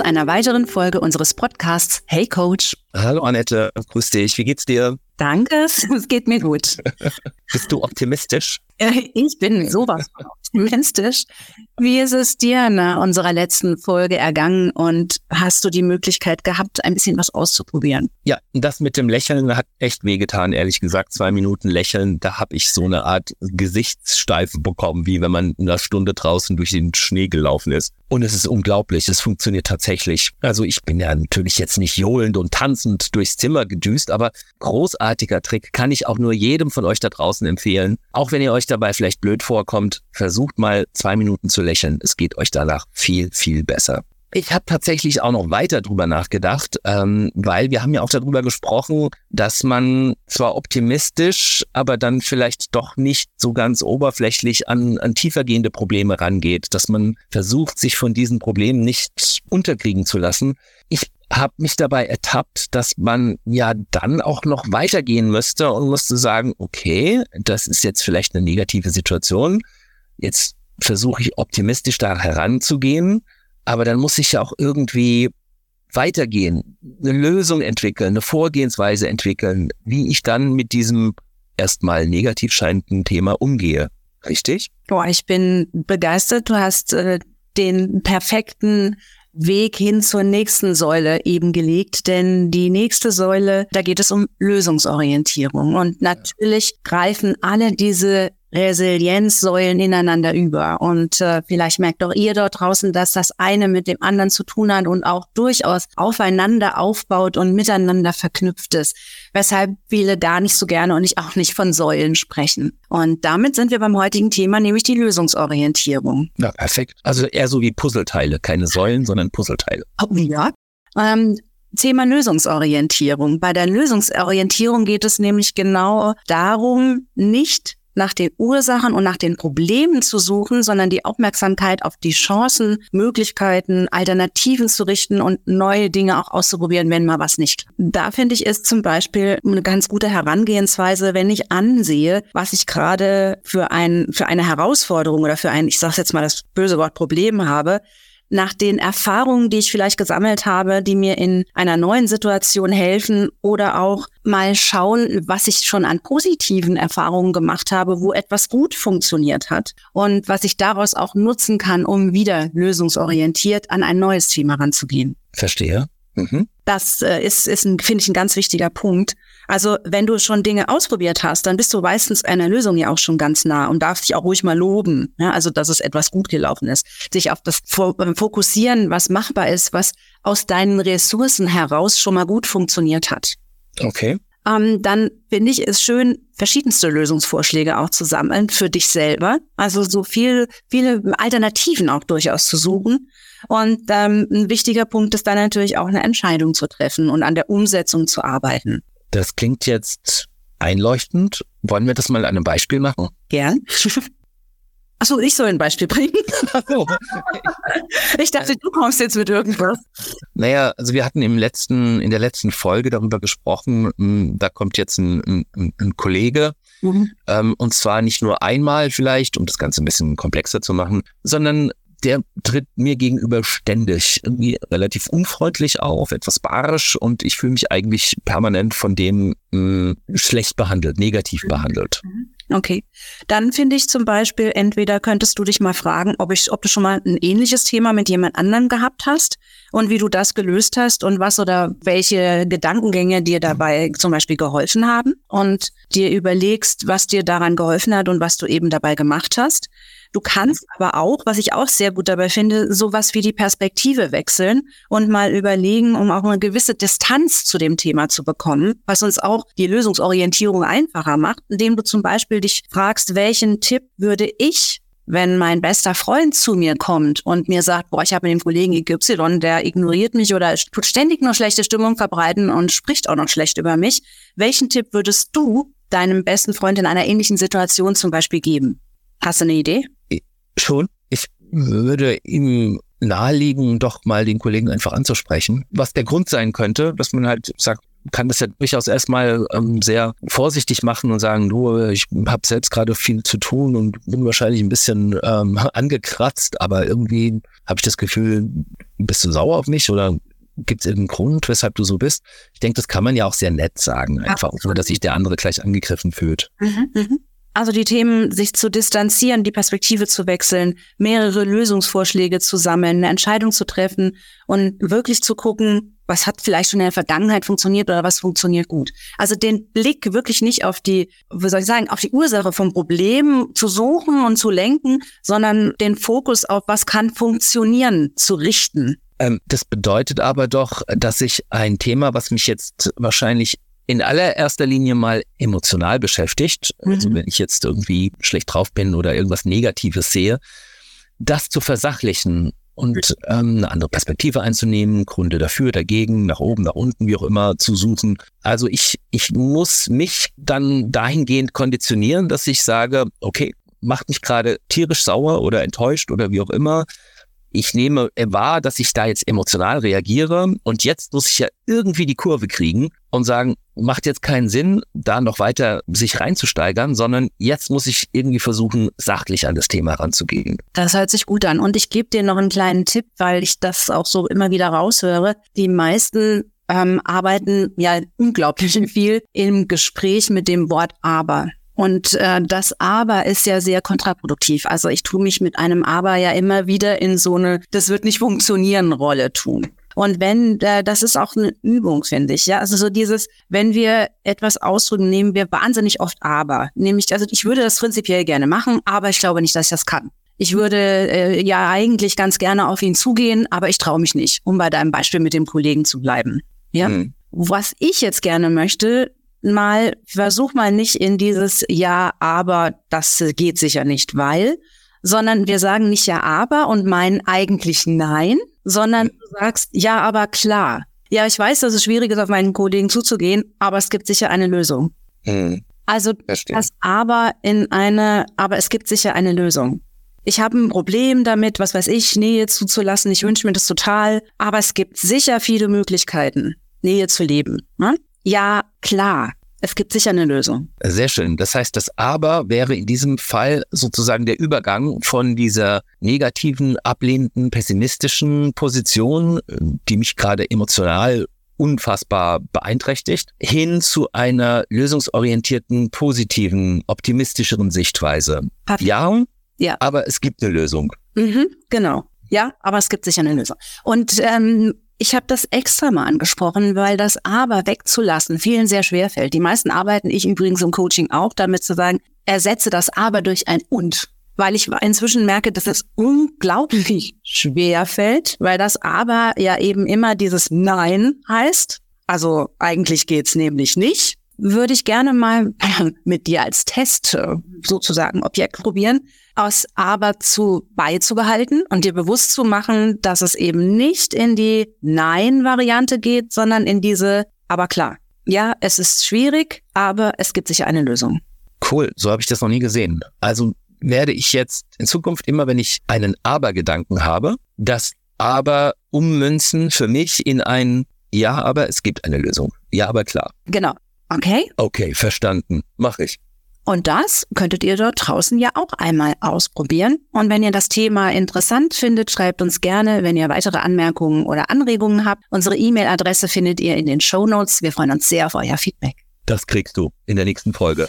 zu einer weiteren Folge unseres Podcasts Hey Coach. Hallo Annette, grüß dich. Wie geht's dir? Danke, es geht mir gut. Bist du optimistisch? Ich bin sowas von optimistisch. Wie ist es dir nach unserer letzten Folge ergangen und hast du die Möglichkeit gehabt, ein bisschen was auszuprobieren? Ja, das mit dem Lächeln hat echt wehgetan, ehrlich gesagt. Zwei Minuten Lächeln, da habe ich so eine Art Gesichtssteife bekommen, wie wenn man in einer Stunde draußen durch den Schnee gelaufen ist. Und es ist unglaublich, es funktioniert tatsächlich. Also ich bin ja natürlich jetzt nicht johlend und tanzend durchs Zimmer gedüst, aber großartiger Trick kann ich auch nur jedem von euch da draußen empfehlen. Auch wenn ihr euch dabei vielleicht blöd vorkommt, versucht mal zwei Minuten zu lächeln. Es geht euch danach viel, viel besser. Ich habe tatsächlich auch noch weiter drüber nachgedacht, ähm, weil wir haben ja auch darüber gesprochen, dass man zwar optimistisch, aber dann vielleicht doch nicht so ganz oberflächlich an, an tiefergehende Probleme rangeht, dass man versucht, sich von diesen Problemen nicht unterkriegen zu lassen. Ich habe mich dabei ertappt, dass man ja dann auch noch weitergehen müsste und musste sagen, okay, das ist jetzt vielleicht eine negative Situation. Jetzt versuche ich optimistisch da heranzugehen, aber dann muss ich ja auch irgendwie weitergehen, eine Lösung entwickeln, eine Vorgehensweise entwickeln, wie ich dann mit diesem erstmal negativ scheinenden Thema umgehe. Richtig? Boah, ich bin begeistert. Du hast äh, den perfekten Weg hin zur nächsten Säule eben gelegt, denn die nächste Säule, da geht es um Lösungsorientierung. Und natürlich greifen alle diese Resilienzsäulen ineinander über. Und äh, vielleicht merkt auch ihr dort draußen, dass das eine mit dem anderen zu tun hat und auch durchaus aufeinander aufbaut und miteinander verknüpft ist. Weshalb viele da nicht so gerne und ich auch nicht von Säulen sprechen. Und damit sind wir beim heutigen Thema, nämlich die Lösungsorientierung. Ja, perfekt. Also eher so wie Puzzleteile, keine Säulen, sondern Puzzleteile. Oh, ja. Ähm, Thema Lösungsorientierung. Bei der Lösungsorientierung geht es nämlich genau darum, nicht nach den Ursachen und nach den Problemen zu suchen, sondern die Aufmerksamkeit auf die Chancen, Möglichkeiten, Alternativen zu richten und neue Dinge auch auszuprobieren, wenn mal was nicht. Da finde ich ist zum Beispiel eine ganz gute Herangehensweise, wenn ich ansehe, was ich gerade für ein für eine Herausforderung oder für ein, ich sage jetzt mal das böse Wort Problem habe, nach den Erfahrungen, die ich vielleicht gesammelt habe, die mir in einer neuen Situation helfen oder auch mal schauen, was ich schon an positiven Erfahrungen gemacht habe, wo etwas gut funktioniert hat und was ich daraus auch nutzen kann, um wieder lösungsorientiert an ein neues Thema ranzugehen. Verstehe. Mhm. Das äh, ist, ist finde ich, ein ganz wichtiger Punkt. Also wenn du schon Dinge ausprobiert hast, dann bist du meistens einer Lösung ja auch schon ganz nah und darfst dich auch ruhig mal loben. Ja, also dass es etwas gut gelaufen ist. Sich auf das äh, Fokussieren, was machbar ist, was aus deinen Ressourcen heraus schon mal gut funktioniert hat. Okay. Ähm, dann finde ich es schön, verschiedenste Lösungsvorschläge auch zu sammeln für dich selber. Also so viel, viele Alternativen auch durchaus zu suchen. Und ähm, ein wichtiger Punkt ist dann natürlich auch eine Entscheidung zu treffen und an der Umsetzung zu arbeiten. Das klingt jetzt einleuchtend. Wollen wir das mal an einem Beispiel machen? Gern. Achso, ich soll ein Beispiel bringen. ich dachte, du kommst jetzt mit irgendwas. Naja, also wir hatten im letzten, in der letzten Folge darüber gesprochen, hm, da kommt jetzt ein, ein, ein Kollege, mhm. ähm, und zwar nicht nur einmal vielleicht, um das Ganze ein bisschen komplexer zu machen, sondern der tritt mir gegenüber ständig irgendwie relativ unfreundlich auf, etwas barisch und ich fühle mich eigentlich permanent von dem mh, hm, schlecht behandelt, negativ behandelt. Mhm. Okay, dann finde ich zum Beispiel, entweder könntest du dich mal fragen, ob, ich, ob du schon mal ein ähnliches Thema mit jemand anderem gehabt hast und wie du das gelöst hast und was oder welche Gedankengänge dir dabei zum Beispiel geholfen haben und dir überlegst, was dir daran geholfen hat und was du eben dabei gemacht hast. Du kannst aber auch, was ich auch sehr gut dabei finde, sowas wie die Perspektive wechseln und mal überlegen, um auch eine gewisse Distanz zu dem Thema zu bekommen, was uns auch die Lösungsorientierung einfacher macht, indem du zum Beispiel dich fragst, welchen Tipp würde ich wenn mein bester Freund zu mir kommt und mir sagt, boah, ich habe mit dem Kollegen XY, der ignoriert mich oder tut ständig nur schlechte Stimmung verbreiten und spricht auch noch schlecht über mich, welchen Tipp würdest du deinem besten Freund in einer ähnlichen Situation zum Beispiel geben? Hast du eine Idee? Schon. Ich würde ihm naheliegen, doch mal den Kollegen einfach anzusprechen. Was der Grund sein könnte, dass man halt sagt, kann das ja durchaus erstmal ähm, sehr vorsichtig machen und sagen, du, ich habe selbst gerade viel zu tun und bin wahrscheinlich ein bisschen ähm, angekratzt, aber irgendwie habe ich das Gefühl, bist du sauer auf mich oder gibt es irgendeinen Grund, weshalb du so bist? Ich denke, das kann man ja auch sehr nett sagen, einfach, ohne dass sich der andere gleich angegriffen fühlt. Mhm, mh. Also die Themen, sich zu distanzieren, die Perspektive zu wechseln, mehrere Lösungsvorschläge zu sammeln, eine Entscheidung zu treffen und wirklich zu gucken, was hat vielleicht schon in der Vergangenheit funktioniert oder was funktioniert gut. Also den Blick wirklich nicht auf die, wie soll ich sagen, auf die Ursache vom Problem zu suchen und zu lenken, sondern den Fokus auf was kann funktionieren zu richten. Ähm, das bedeutet aber doch, dass ich ein Thema, was mich jetzt wahrscheinlich in allererster Linie mal emotional beschäftigt. Also mhm. Also wenn ich jetzt irgendwie schlecht drauf bin oder irgendwas Negatives sehe, das zu versachlichen und ähm, eine andere Perspektive einzunehmen, Gründe dafür, dagegen, nach oben, nach unten, wie auch immer zu suchen. Also ich, ich muss mich dann dahingehend konditionieren, dass ich sage, okay, macht mich gerade tierisch sauer oder enttäuscht oder wie auch immer ich nehme wahr, dass ich da jetzt emotional reagiere und jetzt muss ich ja irgendwie die Kurve kriegen und sagen, macht jetzt keinen Sinn, da noch weiter sich reinzusteigern, sondern jetzt muss ich irgendwie versuchen, sachlich an das Thema ranzugehen. Das hört sich gut an. Und ich gebe dir noch einen kleinen Tipp, weil ich das auch so immer wieder raushöre. Die meisten ähm, arbeiten ja unglaublich viel im Gespräch mit dem Wort aber. Und äh, das Aber ist ja sehr kontraproduktiv. Also ich tue mich mit einem Aber ja immer wieder in so eine, das wird nicht funktionieren Rolle tun. Und wenn, äh, das ist auch eine Übung, finde ich. Ja, also so dieses, wenn wir etwas ausdrücken, nehmen wir wahnsinnig oft aber. Nämlich, also ich würde das prinzipiell gerne machen, aber ich glaube nicht, dass ich das kann. Ich würde äh, ja eigentlich ganz gerne auf ihn zugehen, aber ich traue mich nicht, um bei deinem Beispiel mit dem Kollegen zu bleiben. Ja. Mhm. Was ich jetzt gerne möchte, mal, versuch mal nicht in dieses Ja, aber das geht sicher nicht, weil, sondern wir sagen nicht Ja, aber und meinen eigentlich Nein, sondern du sagst Ja, aber klar. Ja, ich weiß, dass es schwierig ist, auf meinen Kollegen zuzugehen, aber es gibt sicher eine Lösung. Hm. Also Verstehen. das Aber in eine, aber es gibt sicher eine Lösung. Ich habe ein Problem damit, was weiß ich, Nähe zuzulassen. Ich wünsche mir das total, aber es gibt sicher viele Möglichkeiten, Nähe zu leben. Ne? Ja, klar. Es gibt sicher eine Lösung. Sehr schön. Das heißt, das Aber wäre in diesem Fall sozusagen der Übergang von dieser negativen, ablehnenden, pessimistischen Position, die mich gerade emotional unfassbar beeinträchtigt, hin zu einer lösungsorientierten, positiven, optimistischeren Sichtweise. Ja, ja, aber es gibt eine Lösung. Mhm, genau. Ja, aber es gibt sicher eine Lösung. Und ähm, ich habe das extra mal angesprochen, weil das Aber wegzulassen vielen sehr schwer fällt. Die meisten arbeiten, ich übrigens im Coaching auch, damit zu sagen, ersetze das Aber durch ein Und. Weil ich inzwischen merke, dass es unglaublich schwer fällt, weil das Aber ja eben immer dieses Nein heißt. Also eigentlich geht's nämlich nicht. Würde ich gerne mal mit dir als Test äh, sozusagen Objekt probieren aus aber zu beizubehalten und dir bewusst zu machen, dass es eben nicht in die Nein-Variante geht, sondern in diese, aber klar. Ja, es ist schwierig, aber es gibt sicher eine Lösung. Cool, so habe ich das noch nie gesehen. Also werde ich jetzt in Zukunft immer, wenn ich einen Aber-Gedanken habe, das Aber ummünzen für mich in ein Ja, aber es gibt eine Lösung. Ja, aber klar. Genau. Okay? Okay, verstanden. Mach ich. Und das könntet ihr dort draußen ja auch einmal ausprobieren. Und wenn ihr das Thema interessant findet, schreibt uns gerne, wenn ihr weitere Anmerkungen oder Anregungen habt. Unsere E-Mail-Adresse findet ihr in den Show Notes. Wir freuen uns sehr auf euer Feedback. Das kriegst du in der nächsten Folge.